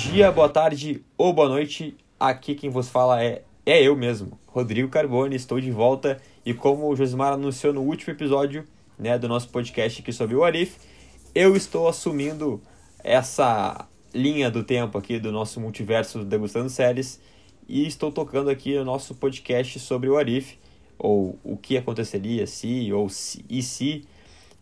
dia, boa tarde ou boa noite. Aqui quem vos fala é, é eu mesmo, Rodrigo Carbone. Estou de volta e como o Josimar anunciou no último episódio né, do nosso podcast aqui sobre o Arif, eu estou assumindo essa linha do tempo aqui do nosso multiverso Degustando Séries e estou tocando aqui o nosso podcast sobre o Arif, ou o que aconteceria se, ou se, e se.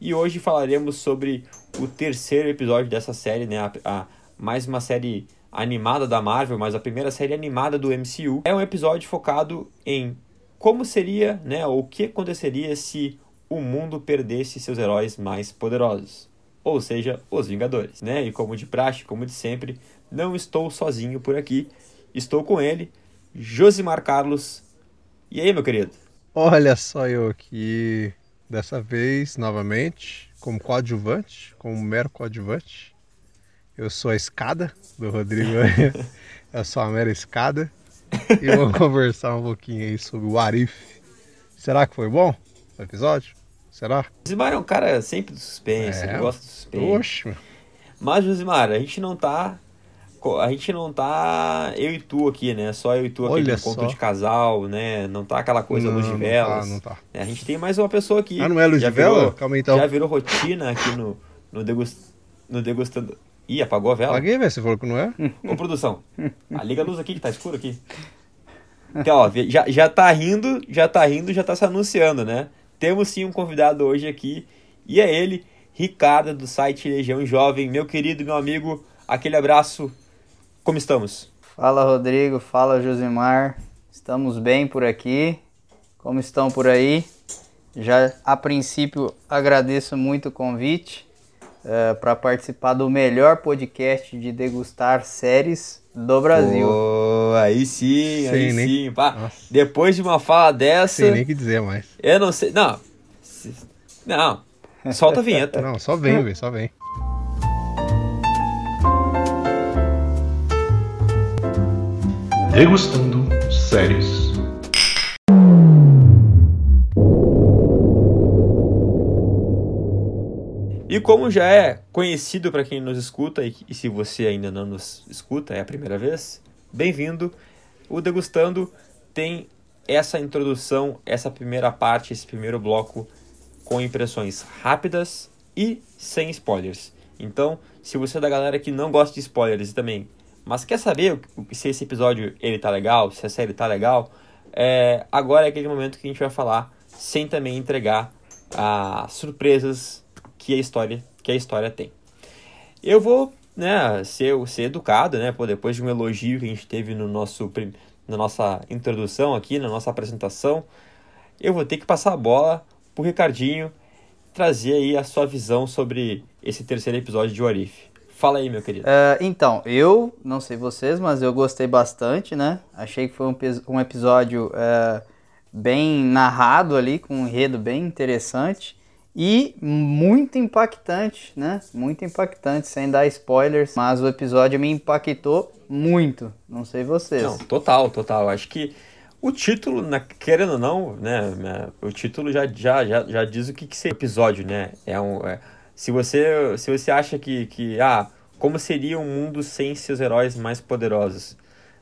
E hoje falaremos sobre o terceiro episódio dessa série, né, a, a mais uma série animada da Marvel, mas a primeira série animada do MCU. É um episódio focado em como seria, né, o que aconteceria se o mundo perdesse seus heróis mais poderosos, ou seja, os Vingadores, né? E como de praxe, como de sempre, não estou sozinho por aqui, estou com ele, Josimar Carlos. E aí, meu querido? Olha só eu aqui, dessa vez, novamente, como coadjuvante, como mero coadjuvante. Eu sou a escada do Rodrigo, eu sou a mera escada. E vamos conversar um pouquinho aí sobre o Arif. Será que foi bom o episódio? Será? Josimar é um cara sempre do suspense, é, ele gosta do suspense. Oxe. Mas, Josimar, a gente não tá. A gente não tá eu e tu aqui, né? Só eu e tu aqui no conto de casal, né? Não tá aquela coisa não, luz de velas. Não tá, não tá. A gente tem mais uma pessoa aqui. Ah, não é luz já de vela? Virou, Calma aí, então. Já virou rotina aqui no, no, degust, no degustando. Ih, apagou a vela? Apaguei, velho. Você falou que não é? Ô, produção, ah, liga a luz aqui que tá escuro aqui. Então, ó, já, já tá rindo, já tá rindo, já tá se anunciando, né? Temos sim um convidado hoje aqui, e é ele, Ricardo, do site Legião Jovem. Meu querido, meu amigo, aquele abraço. Como estamos? Fala, Rodrigo. Fala, Josimar. Estamos bem por aqui. Como estão por aí? Já a princípio agradeço muito o convite uh, para participar do melhor podcast de degustar séries do Brasil. Oh, aí sim, Sei aí nem- sim. Pá, depois de uma fala dessa, Sem nem o que dizer mais. eu não sei. Não. Não. Solta a vinheta. Não, só vem, velho. Só vem. Degustando séries. E como já é conhecido para quem nos escuta, e, e se você ainda não nos escuta, é a primeira vez, bem-vindo. O Degustando tem essa introdução, essa primeira parte, esse primeiro bloco com impressões rápidas e sem spoilers. Então, se você é da galera que não gosta de spoilers também, mas quer saber se esse episódio ele tá legal, se a série tá legal, é, agora é aquele momento que a gente vai falar sem também entregar as surpresas que a história que a história tem. Eu vou, né, ser, ser educado, né, pô, depois de um elogio que a gente teve no nosso na nossa introdução aqui, na nossa apresentação, eu vou ter que passar a bola pro Ricardinho trazer aí a sua visão sobre esse terceiro episódio de Warif. Fala aí, meu querido. Uh, então, eu não sei vocês, mas eu gostei bastante, né? Achei que foi um, um episódio uh, bem narrado ali, com um enredo bem interessante e muito impactante, né? Muito impactante, sem dar spoilers, mas o episódio me impactou muito. Não sei vocês. Não, total, total. Acho que o título, né, querendo ou não, né, né, o título já, já, já, já diz o que, que seria episódio, né? É um, é, se você se você acha que, que ah, como seria um mundo sem seus heróis mais poderosos,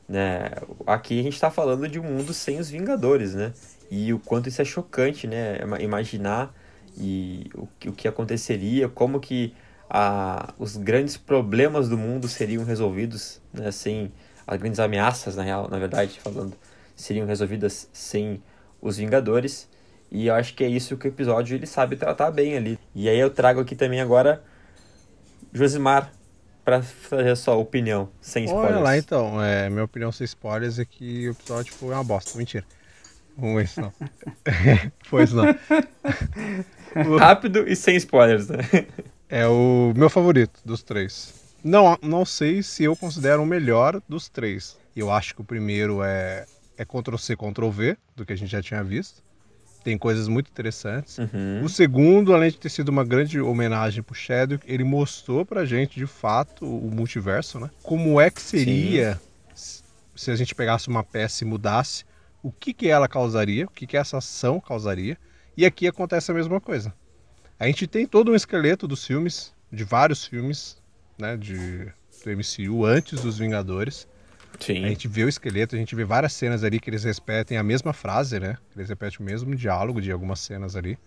né? Aqui a gente está falando de um mundo sem os Vingadores, né? E o quanto isso é chocante, né? Ima- Imaginar e o, que- o que aconteceria, como que a, os grandes problemas do mundo seriam resolvidos, né? Sem as grandes ameaças, na real, na verdade, falando, seriam resolvidas sem os Vingadores. E eu acho que é isso que o episódio ele sabe tratar bem ali. E aí eu trago aqui também agora Josimar para fazer a sua opinião, sem spoilers. Olha lá, então. É, minha opinião sem spoilers é que o episódio foi uma bosta. Mentira. Vamos ver se não. pois não. Rápido e sem spoilers, né? É o meu favorito dos três. Não, não sei se eu considero o melhor dos três. Eu acho que o primeiro é, é Ctrl-C, Ctrl-V, do que a gente já tinha visto. Tem coisas muito interessantes. Uhum. O segundo, além de ter sido uma grande homenagem pro Chadwick, ele mostrou pra gente, de fato, o multiverso, né? Como é que seria s- se a gente pegasse uma peça e mudasse, o que que ela causaria, o que que essa ação causaria. E aqui acontece a mesma coisa. A gente tem todo um esqueleto dos filmes, de vários filmes, né, de do MCU antes dos Vingadores. Sim. A gente vê o esqueleto, a gente vê várias cenas ali que eles repetem a mesma frase, né? Eles repetem o mesmo diálogo de algumas cenas ali.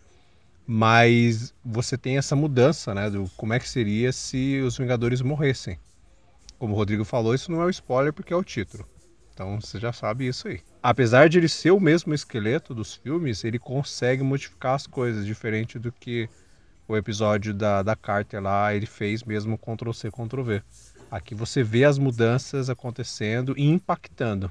Mas você tem essa mudança, né? Do como é que seria se os Vingadores morressem. Como o Rodrigo falou, isso não é um spoiler porque é o título. Então você já sabe isso aí. Apesar de ele ser o mesmo esqueleto dos filmes, ele consegue modificar as coisas, diferente do que o episódio da, da Carter lá ele fez mesmo Ctrl-C, Ctrl-V. Aqui você vê as mudanças acontecendo e impactando.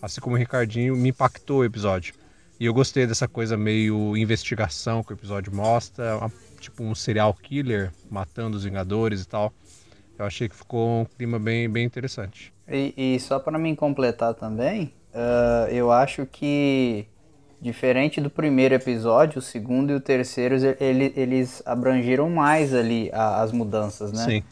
Assim como o Ricardinho me impactou o episódio. E eu gostei dessa coisa meio investigação que o episódio mostra, uma, tipo um serial killer matando os Vingadores e tal. Eu achei que ficou um clima bem, bem interessante. E, e só para me completar também, uh, eu acho que diferente do primeiro episódio, o segundo e o terceiro ele, eles abrangeram mais ali a, as mudanças, né? Sim.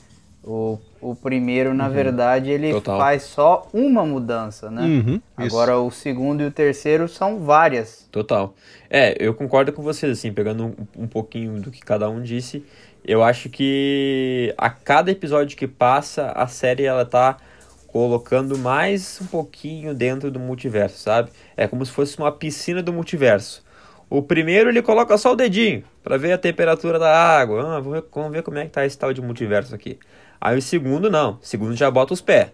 O, o primeiro, na Uhum. verdade, ele Total. faz só uma mudança, né? Uhum, isso. Agora o segundo e o terceiro são várias. Total. É, eu concordo com vocês, assim, pegando um, um pouquinho do que cada um disse. Eu acho que a cada episódio que passa, a série ela tá colocando mais um pouquinho dentro do multiverso, sabe? É como se fosse uma piscina do multiverso. O primeiro ele coloca só o dedinho para ver a temperatura da água. Ah, ver, vamos ver como é que tá esse tal de multiverso aqui. Aí o segundo não. O segundo já bota os pés.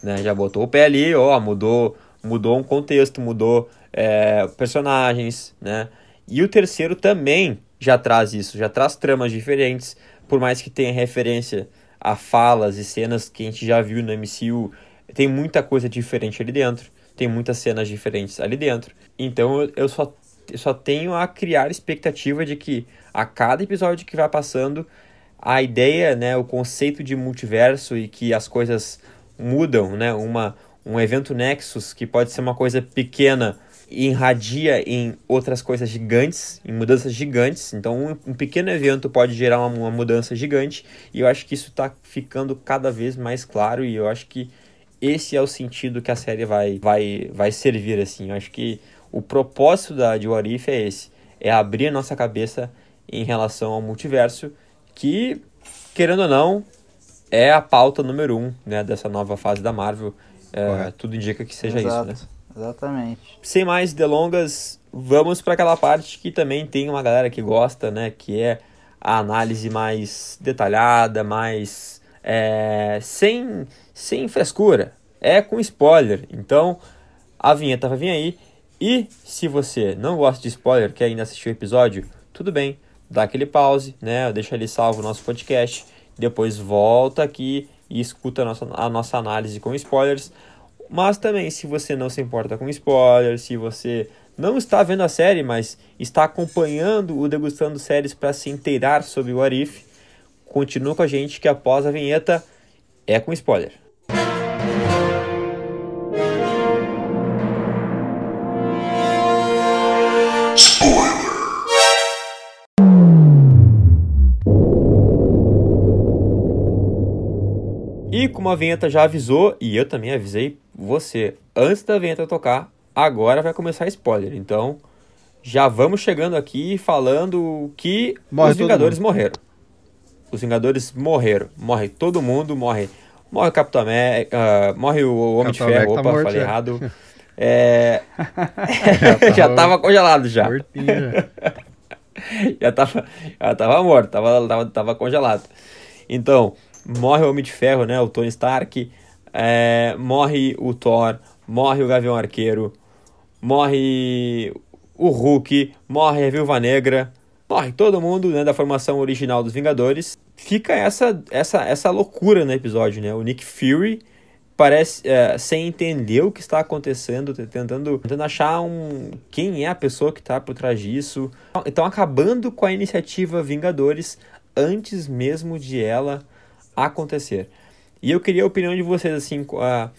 Né? Já botou o pé ali, ó, mudou, mudou um contexto, mudou é, personagens, né? E o terceiro também já traz isso, já traz tramas diferentes, por mais que tenha referência a falas e cenas que a gente já viu no MCU, tem muita coisa diferente ali dentro, tem muitas cenas diferentes ali dentro. Então eu, só, eu só tenho a criar expectativa de que a cada episódio que vai passando, a ideia, né, o conceito de multiverso e que as coisas mudam, né, uma, um evento Nexus que pode ser uma coisa pequena e irradia em outras coisas gigantes, em mudanças gigantes. Então, um, um pequeno evento pode gerar uma, uma mudança gigante, e eu acho que isso está ficando cada vez mais claro, e eu acho que esse é o sentido que a série vai, vai, vai servir, assim. Eu acho que o propósito da, de What If é esse, é abrir a nossa cabeça em relação ao multiverso, que, querendo ou não, é a pauta número um, né, dessa nova fase da Marvel. É, tudo indica que seja Exato, isso, né? Exatamente. Sem mais delongas, vamos para aquela parte que também tem uma galera que gosta, né? Que é a análise mais detalhada, mais é, sem, sem frescura. É com spoiler. Então, a vinheta vai vir aí. E se você não gosta de spoiler, quer ainda assistir o episódio, tudo bem. Dá aquele pause, né? Deixa ali salvo o nosso podcast. Depois volta aqui e escuta a nossa, a nossa análise com spoilers. Mas também, se você não se importa com spoilers, se você não está vendo a série, mas está acompanhando o Degustando Séries para se inteirar sobre o Arif, continua com a gente que após a vinheta é com spoiler. Como a vinheta já avisou, e eu também avisei você antes da vinheta tocar, agora vai começar spoiler. Então, já vamos chegando aqui falando que Morre os Vingadores morreram. Os Vingadores morreram. Morre todo mundo, morre. Morre o Capitão América, morre o Homem de Capitão Ferro, América tá opa, morto, falei já. errado. É... já tava tava congelado já. Já tava, já tava morto, tava, tava, tava congelado. Então, morre o Homem de Ferro, né? O Tony Stark, é, morre o Thor, morre o Gavião Arqueiro, morre o Hulk, morre a Viúva Negra, morre todo mundo né, da formação original dos Vingadores. Fica essa, essa, essa loucura no episódio, né? O Nick Fury parece é, sem entender o que está acontecendo, tentando, tentando achar um quem é a pessoa que está por trás disso. Então acabando com a iniciativa Vingadores antes mesmo de ela acontecer. E eu queria a opinião de vocês assim, a-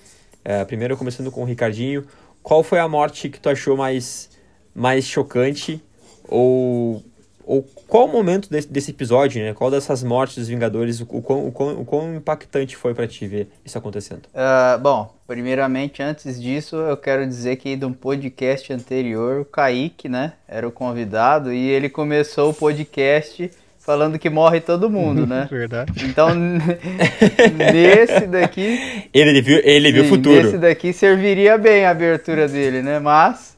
é, primeiro começando com o Ricardinho, qual foi a morte que tu achou mais mais chocante ou ou qual o momento desse, desse episódio, né? Qual dessas mortes dos Vingadores, o, o, quão, o, o quão impactante foi pra ti ver isso acontecendo? Ah, bom, primeiramente, antes disso, eu quero dizer que de um podcast anterior, o Kaique, né, era o convidado e ele começou o podcast falando que morre todo mundo, né? Verdade. Então, nesse daqui. Ele viu, ele viu o futuro. Nesse daqui serviria bem a abertura dele, né? Mas.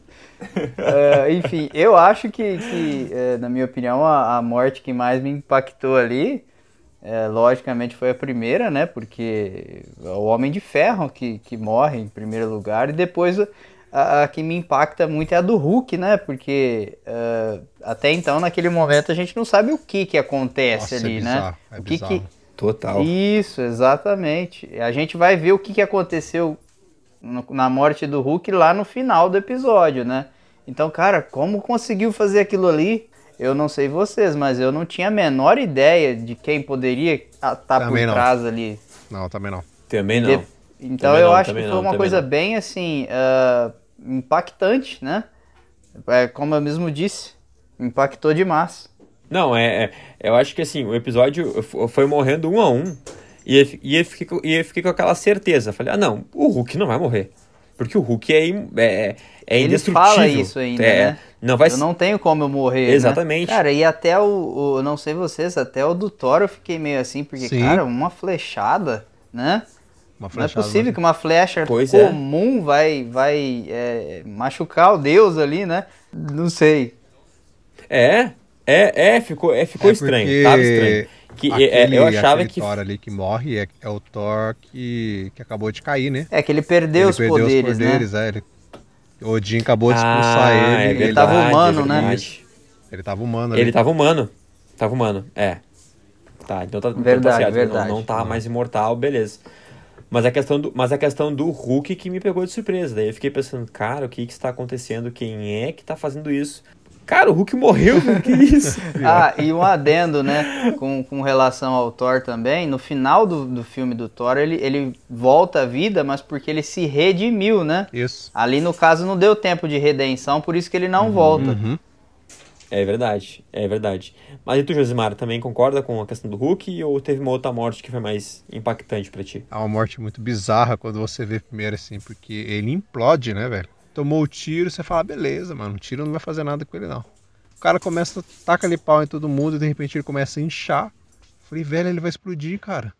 eh, enfim, eu acho que, que eh, na minha opinião, a, a morte que mais me impactou ali, eh, logicamente, foi a primeira, né? Porque é o Homem de Ferro que, que morre em primeiro lugar, e depois a, a que me impacta muito é a do Hulk, né? Porque eh, até então, naquele momento, a gente não sabe o que, que acontece Nossa, ali, é né? é o que, que, bizarro. Total. isso, exatamente. A gente vai ver o que, que aconteceu no- na morte do Hulk lá no final do episódio, né? Então, cara, como conseguiu fazer aquilo ali? Eu não sei vocês, mas eu não tinha a menor ideia de quem poderia estar por Também não. trás ali. Não, também não. Também De- não. Então Também eu não, acho que não, foi uma coisa não. bem assim ah, impactante, né? É, como eu mesmo disse, impactou demais. Não, é, é- Eu acho que assim, o episódio foi morrendo um a um. E e eu, fiquei, com- e eu fiquei com aquela certeza. Falei, ah, não, o Hulk não vai morrer. Porque o Hulk é, im- é, é Ele indestrutível. fala isso ainda, é, né? Não vai eu não tenho como eu morrer. né? Exatamente. Cara, e até o, o- não sei vocês, até o do Thor eu fiquei meio assim, porque, Sim. cara, uma flechada, né? Uma Não é possível né? que uma flecha Pois é. comum vai, vai é, machucar o Deus ali, né? Não sei. É, é, é, ficou, é, ficou É estranho. porque Tava estranho. Que, é, aquele- eu achava que. Thor ali que morre é, é o Thor que, que acabou de cair, né? É que ele perdeu, ele os, perdeu poderes, os poderes, é. Ele, Odin acabou de expulsar Ah, ele. é ele, ele verdade, tava humano, é né? verdade. ele tava humano ali. Ele tava humano. Tava humano, é. Tá, então tá, então tá Verdade, certo. verdade. Não, não tá mais imortal, beleza. Mas a, questão do, mas a questão do Hulk que me pegou de surpresa. Daí eu fiquei pensando, cara, o que que está acontecendo? Quem é que tá fazendo isso? Cara, o Hulk morreu, que isso? Ah, e um adendo, né? Com, com relação ao Thor também, no final do, do filme do Thor, ele, ele volta à vida, mas porque ele se redimiu, né? Isso. Ali no caso não deu tempo de redenção, por isso que ele não volta. Uhum. É verdade, é verdade. Mas e tu, Josimar, também concorda com a questão do Hulk ou teve uma outra morte que foi mais impactante pra ti? É uma morte muito bizarra quando você vê primeiro assim, porque ele implode, né, velho? Tomou o tiro, você fala, beleza, mano, o tiro não vai fazer nada com ele, não. O cara começa a tacar ali pau em todo mundo e de repente ele começa a inchar. Falei, velho, ele vai explodir, cara.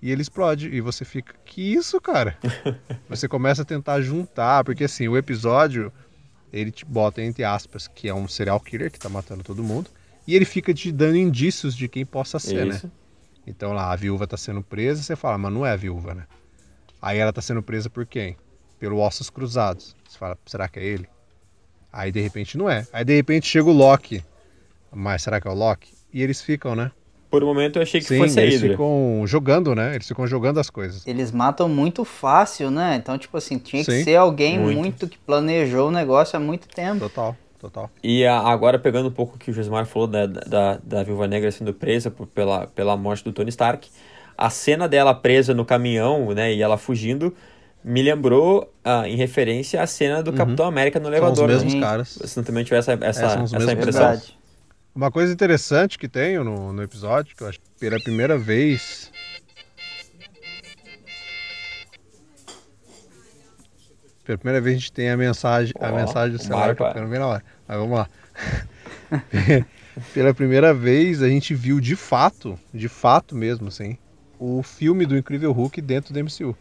E ele explode. E você fica, que isso, cara? você começa a tentar juntar, porque assim, o episódio, ele te bota entre aspas, que é um serial killer que tá matando todo mundo. E ele fica te dando indícios de quem possa ser, né? Isso. Então lá, a viúva tá sendo presa, você fala, mas não é a viúva, né? Aí ela tá sendo presa por quem? Pelo Ossos Cruzados. Você fala, será que é ele? Aí de repente não é. Aí de repente chega o Loki. Mas será que é o Loki? E eles ficam, né? Por um momento eu achei que Sim, fosse a eles Hydra. ficam jogando, né? Eles ficam jogando as coisas. Eles matam muito fácil, né? Então, tipo assim, tinha que Sim. ser alguém Muito. muito. que planejou o negócio há muito tempo. Total, total. E a- agora, pegando um pouco o que o Josimar falou da, da, da Viúva Negra sendo presa por- pela, pela morte do Tony Stark, a cena dela presa no caminhão, né, e ela fugindo, me lembrou, ah, em referência à cena do Capitão América no São os elevador. mesmos Sim. caras. Você também tiver essa, essa, É, essa impressão. Verdade. Uma coisa interessante que tenho no, no episódio, que eu acho que pela primeira vez. Pela primeira vez a gente tem a mensagem, a Ó, mensagem do celular Marco, tocando bem na hora. Mas vamos lá. pela primeira vez a gente viu de fato, de fato mesmo, assim, o filme do Incrível Hulk dentro do MCU.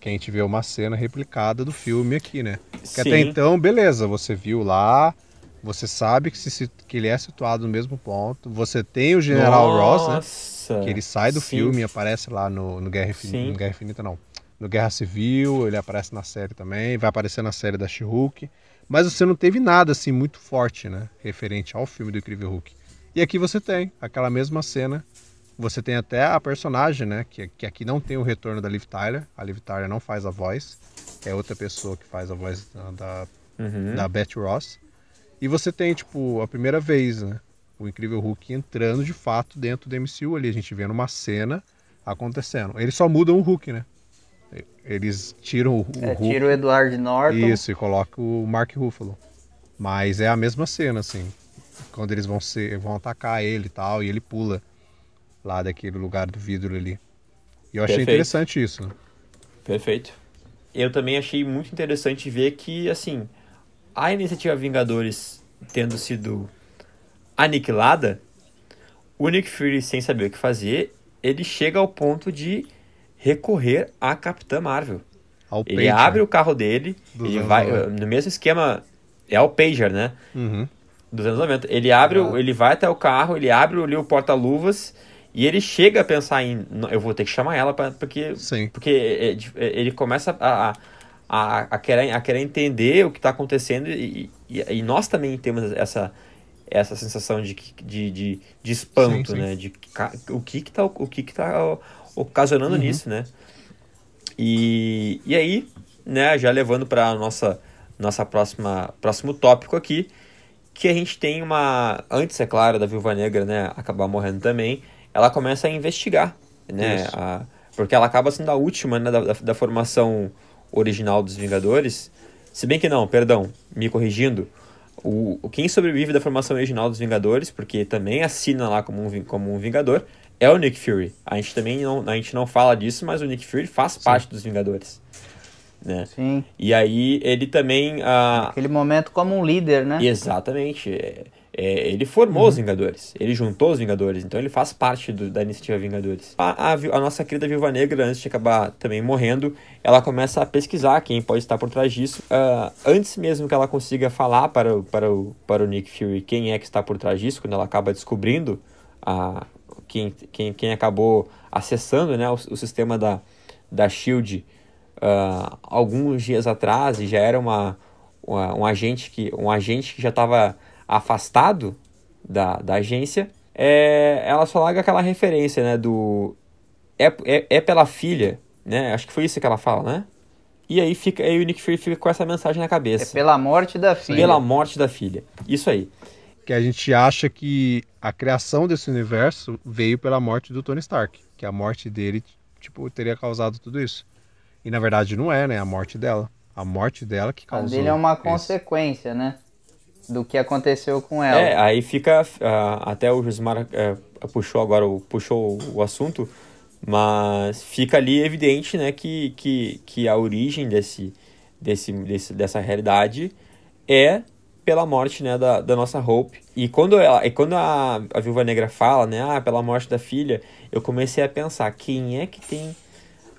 Que a gente vê uma cena replicada do filme aqui, né? Que até Sim. então, beleza, você viu lá, você sabe que, se, que ele é situado no mesmo ponto, você tem o General Ross, né? Nossa, Que ele sai do sim. filme e aparece lá no, no Guerra Infinita, no Guerra Infinita não, no Guerra Civil, ele aparece na série também, vai aparecer na série da She-Hulk, mas você não teve nada assim muito forte, né, referente ao filme do Incrível Hulk. E aqui você tem aquela mesma cena, você tem até a personagem, né, que, que aqui não tem o retorno da Liv Tyler, a Liv Tyler não faz a voz, é outra pessoa que faz a voz da, da Uhum. da Beth Ross. E você tem, tipo, a primeira vez, né? O Incrível Hulk entrando de fato dentro do MCU ali. A gente vendo uma cena acontecendo. Eles só mudam o Hulk, né? Eles tiram o, o É, Hulk. tira o Edward Norton. Isso, e colocam o Mark Ruffalo. Mas é a mesma cena, assim. Quando eles vão ser, vão atacar ele e tal, e ele pula lá daquele lugar do vidro ali. E eu achei Perfeito. interessante isso, né? Perfeito. Eu também achei muito interessante ver que, assim, a iniciativa Vingadores tendo sido aniquilada, o Nick Fury, sem saber o que fazer, ele chega ao ponto de recorrer à Capitã Marvel. Ao Ele pager. abre o carro dele, ele vai 90. no mesmo esquema, é o pager, né? Uhum. Dos anos 90. Ele abre, Ah. ele vai até o carro, ele abre ali o porta-luvas e ele chega a pensar em, "Não, eu vou ter que chamar ela pra, porque Sim. porque é- é- ele começa a, a, a, querer, a querer entender o que está acontecendo e, e, e nós também temos essa, essa sensação de, de, de, de espanto, Sim, sim. né? De o que que tá, o que que tá ocasionando Uhum. nisso, né? E, e aí, né, já levando para nossa nossa próxima próximo tópico aqui, que a gente tem uma antes é claro da Viúva Negra, né, acabar morrendo também, ela começa a investigar, né, a- porque ela acaba sendo a última, né, da, da, da formação original dos Vingadores. Se bem que não, perdão, me corrigindo, o, quem sobrevive da formação original dos Vingadores, porque também assina lá como um, como um Vingador, é o Nick Fury. A gente também não, a gente não fala disso, mas o Nick Fury faz parte dos Vingadores. Né? Sim. E aí ele também. ah, Aquele momento como um líder, né? Exatamente. É- ele formou Uhum. os Vingadores. Ele juntou os Vingadores. Então ele faz parte do- da iniciativa Vingadores. A, a a nossa querida Viúva Negra, antes de acabar também morrendo, ela começa a pesquisar quem pode estar por trás disso. Ah, antes mesmo que ela consiga falar para o, para, o, para o Nick Fury quem é que está por trás disso, quando ela acaba descobrindo a, quem, quem, quem acabou acessando né, o, o sistema da, da Shield ah, alguns dias atrás e já era uma, uma- um agente que um agente que já estava afastado da, da agência é, ela só larga aquela referência né do é, é, é pela filha né acho que foi isso que ela fala né e aí fica aí o Nick Fury fica com essa mensagem na É cabeça pela morte da filha. pela morte da filha isso aí Que a gente acha que a criação desse universo veio pela morte do Tony Stark. Que a morte dele, tipo, teria causado tudo isso. E na verdade não é, né? A morte dela. A morte dela que A causou. dele é uma isso. consequência, né? Do que aconteceu com ela. É, aí fica. ah, até o Josimar eh, puxou agora o, puxou o assunto, mas fica ali evidente né, que, que, que a origem desse, desse, desse, dessa realidade é pela morte né, da, da nossa Hope. E quando, ela, e quando a, a Viúva Negra fala, né, ah, pela morte da filha, eu comecei a pensar, quem é que tem.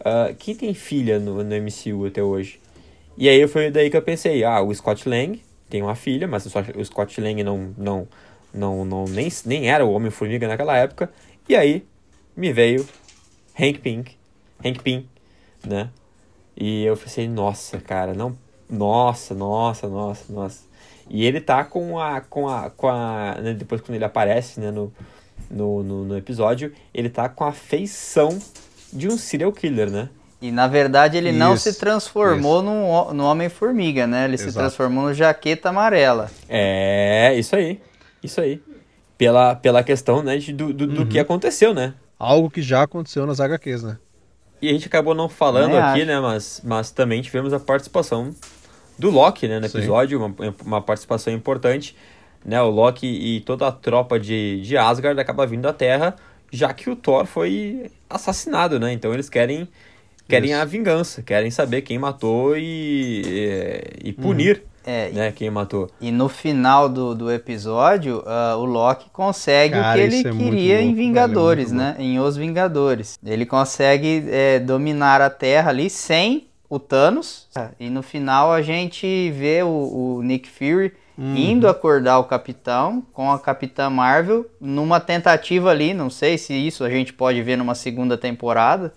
ah, quem tem filha no, no MCU até hoje? E aí foi daí que eu pensei, ah, o Scott Lang tem uma filha, mas o Scott- Lang não, não, não, não nem, nem era o Homem-Formiga naquela época. E aí me veio Hank Pink, Hank Pym, né? E eu pensei, nossa, cara, não, nossa, nossa, nossa, nossa. E ele tá com a, com a, com a, né, depois quando ele aparece, né, no, no, no, no episódio, ele tá com a feição de um serial killer, né? E na verdade ele não Isso, se transformou ho- no Homem-Formiga, né? Ele se Exato. transformou no Jaqueta Amarela. É, isso aí, isso aí. Pela, pela questão, né, de, do, do, do que aconteceu, né? Algo que já aconteceu nas HQs, né? E a gente acabou não falando Também aqui, acho. né, mas, mas também tivemos a participação do Loki, né, no episódio, uma, uma participação importante, né, o Loki e toda a tropa de, de Asgard acaba vindo à Terra, já que o Thor foi assassinado, né, então eles querem, querem Isso. a vingança, querem saber quem matou e, e, e punir, É, né, quem matou. E no final do, do episódio, ah, o Loki consegue Cara, o que ele é queria em louco, velho, é Vingadores, né? Em Os Vingadores. Ele consegue é, dominar a Terra ali sem o Thanos. E no final a gente vê o, o Nick Fury Uhum. indo acordar o Capitão com a Capitã Marvel numa tentativa ali, não sei se isso a gente pode ver numa segunda temporada,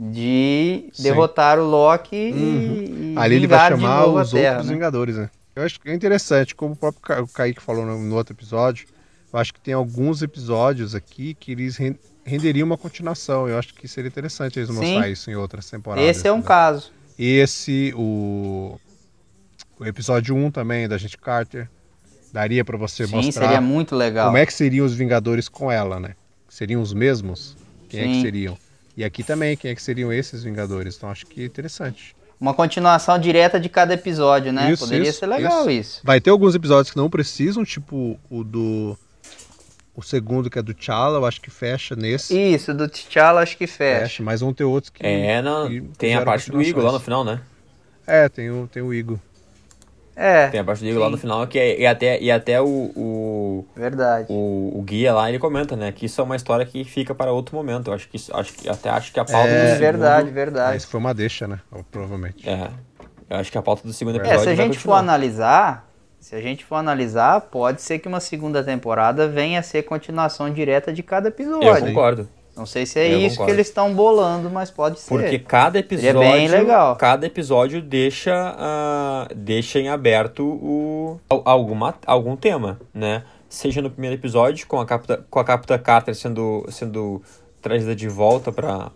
de Sim. derrotar o Loki Uhum. e Ali ele vai chamar os Terra, outros né? Vingadores, né? Eu acho que é interessante, como o próprio Ca- o Kaique falou no, no outro episódio, eu acho que tem alguns episódios aqui que eles ren- renderiam uma continuação. Eu acho que seria interessante eles Sim. mostrar isso em outras temporadas. Esse é um né? caso. Esse, o, o episódio 1 também, da gente Carter, daria pra você Sim, mostrar seria muito legal. como é que seriam os Vingadores com ela, né? Seriam os mesmos? Quem é que Sim. seriam? E aqui também, quem é que seriam esses Vingadores? Então acho que é interessante. Uma continuação direta de cada episódio, né? Isso, Poderia isso, ser legal isso. isso. Vai ter alguns episódios que não precisam, tipo o do. O segundo, que é do T'Challa, eu acho que fecha nesse. Isso, do T'Challa acho que fecha. Fecha, mas vão ter outros que. É, não, que tem a parte do Igor lá no final, né? É, tem o, tem o Igor. É. Tem a parte do Igor lá Sim. no final, que é, e até, e até o, o, o, Verdade. o, o guia lá, ele comenta, né? Que isso é uma história que fica para outro momento. Eu acho que isso- acho que até acho que a pauta É, do segundo, verdade, verdade. isso foi uma deixa, né? Provavelmente. É. Eu acho que a pauta do segundo É, episódio É, se a gente for analisar, se a gente for analisar, pode ser que uma segunda temporada venha a ser continuação direta de cada Eu episódio. concordo. Não sei se é Eu isso concordo. que eles estão bolando, mas pode ser. Porque cada episódio, bem legal. cada episódio deixa, ah, deixa em aberto o, al- alguma, algum tema, né? Seja no primeiro episódio com a Capitã, com a Capitã Carter sendo, sendo trazida de volta para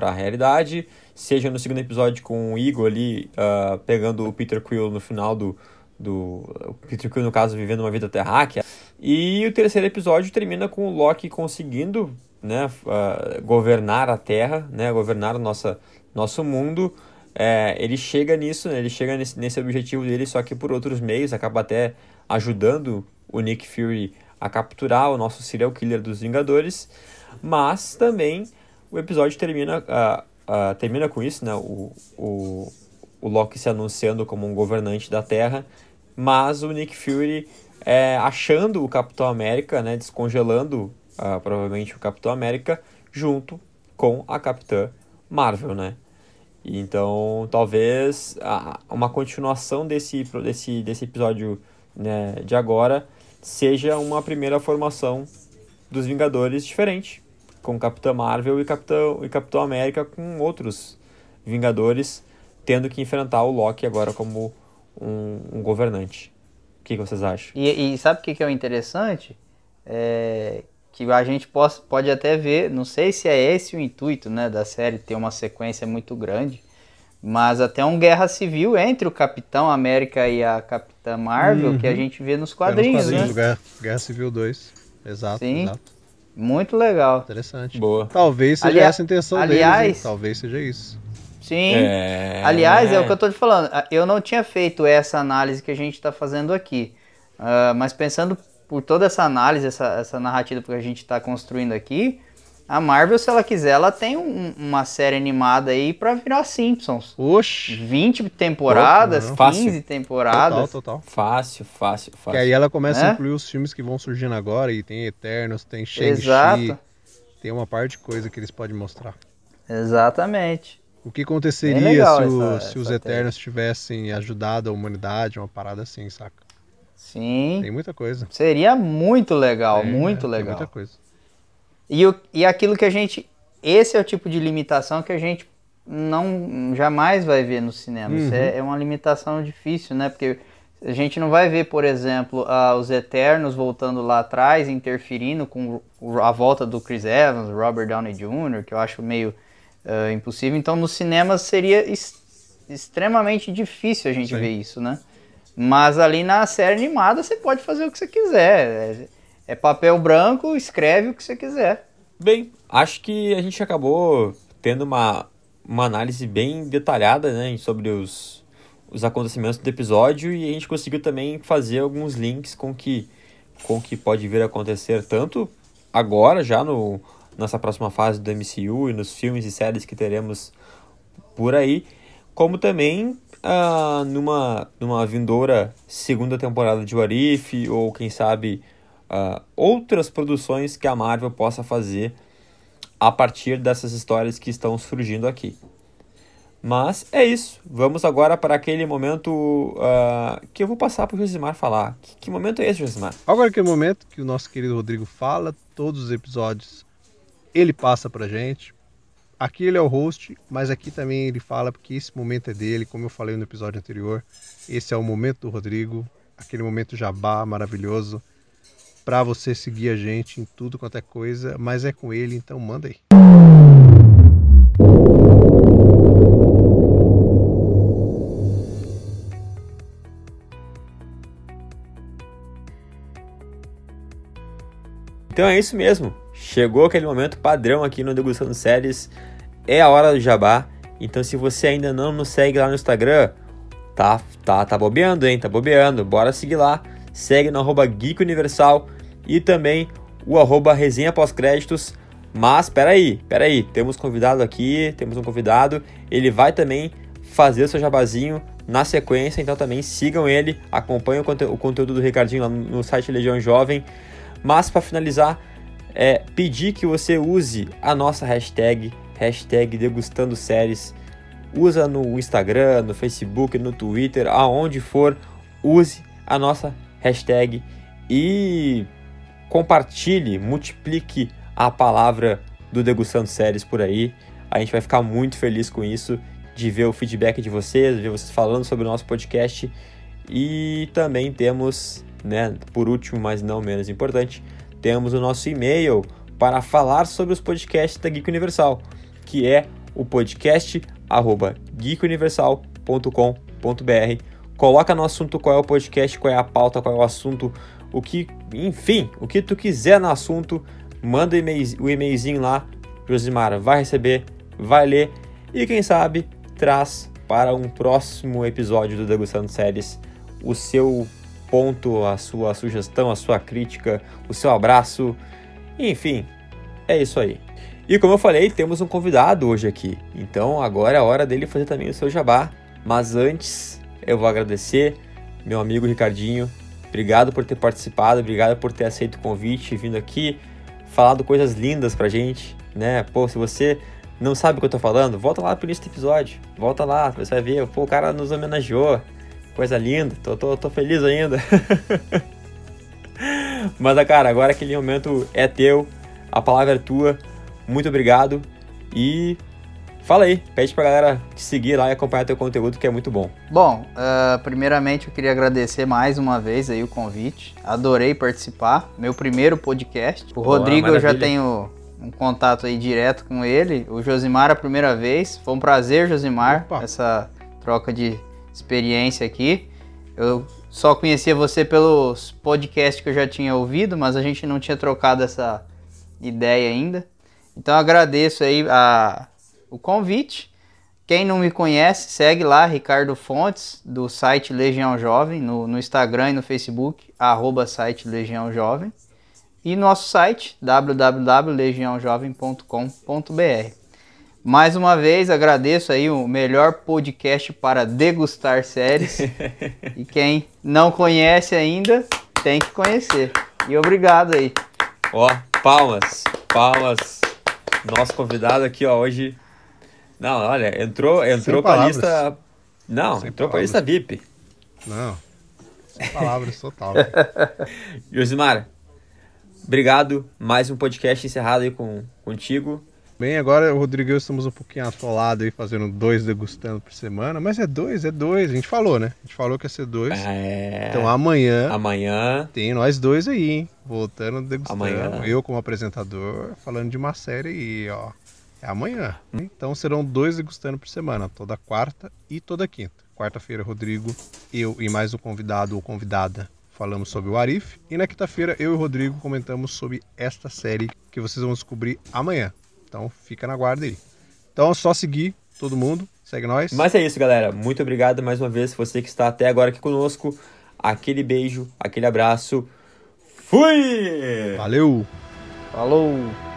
a realidade, seja no segundo episódio com o Eagle ali ah, pegando o Peter Quill no final do, do o Peter Quill no caso vivendo uma vida terráquea e o terceiro episódio termina com o Loki conseguindo né, ah, governar a Terra, né, governar nossa, nosso mundo. É, ele chega nisso, né, ele chega nesse, nesse objetivo dele, só que por outros meios, acaba até ajudando o Nick Fury a capturar o nosso serial killer dos Vingadores, mas também o episódio termina, ah, ah, termina com isso, né, o, o, o Loki se anunciando como um governante da Terra, mas o Nick Fury é, achando o Capitão América, né, descongelando ah, provavelmente o Capitão América junto com a Capitã Marvel, né? Então, talvez uma continuação desse, desse, desse episódio né, de agora seja uma primeira formação dos Vingadores diferente, com Capitã Marvel e Capitão, e Capitão América com outros Vingadores tendo que enfrentar o Loki agora como um, um governante. O que, que vocês acham? E, e sabe o que, que é o interessante? É, que a gente pode, pode até ver, não sei se é esse o intuito né, da série, ter uma sequência muito grande, mas até um guerra civil entre o Capitão América e a Capitã Marvel, que a gente vê nos É, nos quadrinhos, quadrinhos né? do Guerra, Guerra Civil 2. Exato, Sim. exato. Muito legal. Interessante. Boa. Talvez seja essa a intenção aliás- deles? Talvez seja isso. Sim. É... Aliás, é o que eu tô te falando. Eu não tinha feito essa análise que a gente está fazendo aqui. Ah, mas pensando por toda essa análise, essa, essa narrativa que a gente está construindo aqui, a Marvel, se ela quiser, ela tem um- uma série animada aí pra virar Simpsons. Oxi! 20 temporadas, Não, 15 fácil. Total, temporadas. total. Fácil, fácil, Que fácil. aí ela começa É? a incluir os filmes que vão surgindo agora, e tem Eternos, tem Shang-Chi, tem uma parte de coisa que eles podem mostrar. Exatamente. O que aconteceria se, essa- o- se os essa Eternos tivessem ajudado a humanidade, uma parada assim, saca? Sim. Tem muita coisa. Seria muito legal, Tem, muito é, Tem legal. muita coisa. E, o, e aquilo que a gente. Esse é o tipo de limitação que a gente não jamais vai ver no cinema. Isso Uhum. é, é uma limitação difícil, né? Porque a gente não vai ver, por exemplo, ah, os Eternos voltando lá atrás, interferindo com a volta do Chris Evans, Robert Downey Jr., que eu acho meio ah, impossível. Então, nos cinemas seria extremamente difícil a gente Sim. ver isso, né? Mas ali na série animada você pode fazer o que você quiser. É, é papel branco, escreve o que você quiser. Bem, acho que a gente acabou tendo uma, uma análise bem detalhada né, sobre os, os acontecimentos do episódio e a gente conseguiu também fazer alguns links com que, com que pode vir a acontecer tanto agora, já no, nessa próxima fase do MCU e nos filmes e séries que teremos por aí, como também ah, numa, numa vindoura segunda temporada de What If, ou quem sabe ah, outras produções que a Marvel possa fazer a partir dessas histórias que estão surgindo aqui. Mas é isso. Vamos agora para aquele momento ah, que eu vou passar para o Josimar falar. Que, que momento é esse, Josimar? Agora aquele momento que o nosso querido Rodrigo fala, todos os episódios ele passa pra gente. Aqui ele é o host, mas aqui também ele fala porque esse momento é dele, como eu falei no episódio anterior. Esse é o momento do Rodrigo, aquele momento jabá maravilhoso pra você seguir a gente em tudo quanto é coisa, mas é com ele, então manda aí. Então é isso mesmo. Chegou aquele momento padrão aqui no Degustando Séries. É a hora do jabá. Então se você ainda não nos segue lá no Instagram, tá, tá, tá bobeando, hein? Tá bobeando. Bora seguir lá. Segue no arroba Geek Universal e também o arroba resenha pós-créditos. Mas peraí, peraí, temos convidado aqui, temos um convidado. Ele vai também fazer o seu jabazinho na sequência, então também sigam ele, acompanhem o, conte o conteúdo do Ricardinho lá no, site Legião Jovem. Mas para finalizar, é pedir que você use a nossa hashtag, hashtag degustando séries. Usa no Instagram, no Facebook, no Twitter, aonde for, use a nossa hashtag e compartilhe, multiplique a palavra do Degustando Séries por aí. A gente vai ficar muito feliz com isso, de ver o feedback de vocês, ver vocês falando sobre o nosso podcast. E também temos, né, por último, mas não menos importante, temos o nosso e-mail para falar sobre os podcasts da Geek Universal, que é o podcast geekuniversal.com.br. Coloca no assunto qual é o podcast, qual é a pauta, qual é o assunto, o que, enfim, o que tu quiser no assunto, manda o e-mailzinho lá, Josimar vai receber, vai ler e quem sabe traz para um próximo episódio do Degustando Séries o seu ponto, a sua sugestão, a sua crítica, o seu abraço, enfim, é isso aí. E como eu falei, temos um convidado hoje aqui, então agora é a hora dele fazer também o seu jabá, mas antes eu vou agradecer meu amigo Ricardinho, obrigado por ter participado, obrigado por ter aceito o convite, vindo aqui, falado coisas lindas pra gente, né? Pô, se você não sabe o que eu tô falando, volta lá pro início do episódio. Volta lá, você vai ver. Pô, o cara nos homenageou. Coisa linda. Tô, tô, tô feliz ainda. Mas, cara, agora aquele momento é teu. A palavra é tua. Muito obrigado. E Fala aí, pede pra galera te seguir lá e acompanhar teu conteúdo que é muito bom. Bom, uh, primeiramente eu queria agradecer mais uma vez aí o convite. Adorei participar. Meu primeiro podcast. O Boa, Rodrigo maravilha. eu já tenho um contato aí direto com ele. O Josimar a primeira vez. Foi um prazer, Josimar, Opa. essa troca de experiência aqui. Eu só conhecia você pelos podcasts que eu já tinha ouvido, mas a gente não tinha trocado essa ideia ainda. Então agradeço aí a o convite. Quem não me conhece, segue lá, Ricardo Fontes, do site Legião Jovem, no, no Instagram e no Facebook, arroba site Legião Jovem. E nosso site, www.legiãojovem.com.br. Mais uma vez, agradeço aí o melhor podcast para degustar séries. e quem não conhece ainda, tem que conhecer. E obrigado aí. Ó, palmas, palmas. Nosso convidado aqui, ó, hoje não, olha, entrou, entrou pra lista. Não, Sem entrou palavras. pra lista VIP. Não. Sem palavras total. Josimar, obrigado. Mais um podcast encerrado aí com, contigo. Bem, agora o Rodrigo e eu estamos um pouquinho atolados aí, fazendo dois degustando por semana, mas é dois, é dois. A gente falou, né? A gente falou que ia ser dois. É... Então amanhã. Amanhã. Tem nós dois aí, hein? Voltando degustando. Amanhã. Eu como apresentador, falando de uma série aí, ó. É amanhã. Então serão dois degustando por semana, toda quarta e toda quinta. Quarta-feira, Rodrigo, eu e mais um convidado ou convidada falamos sobre o Arif. E na quinta-feira, eu e o Rodrigo comentamos sobre esta série que vocês vão descobrir amanhã. Então fica na guarda aí. Então é só seguir todo mundo. Segue nós. Mas é isso, galera. Muito obrigado mais uma vez você que está até agora aqui conosco. Aquele beijo, aquele abraço. Fui! Valeu! Falou!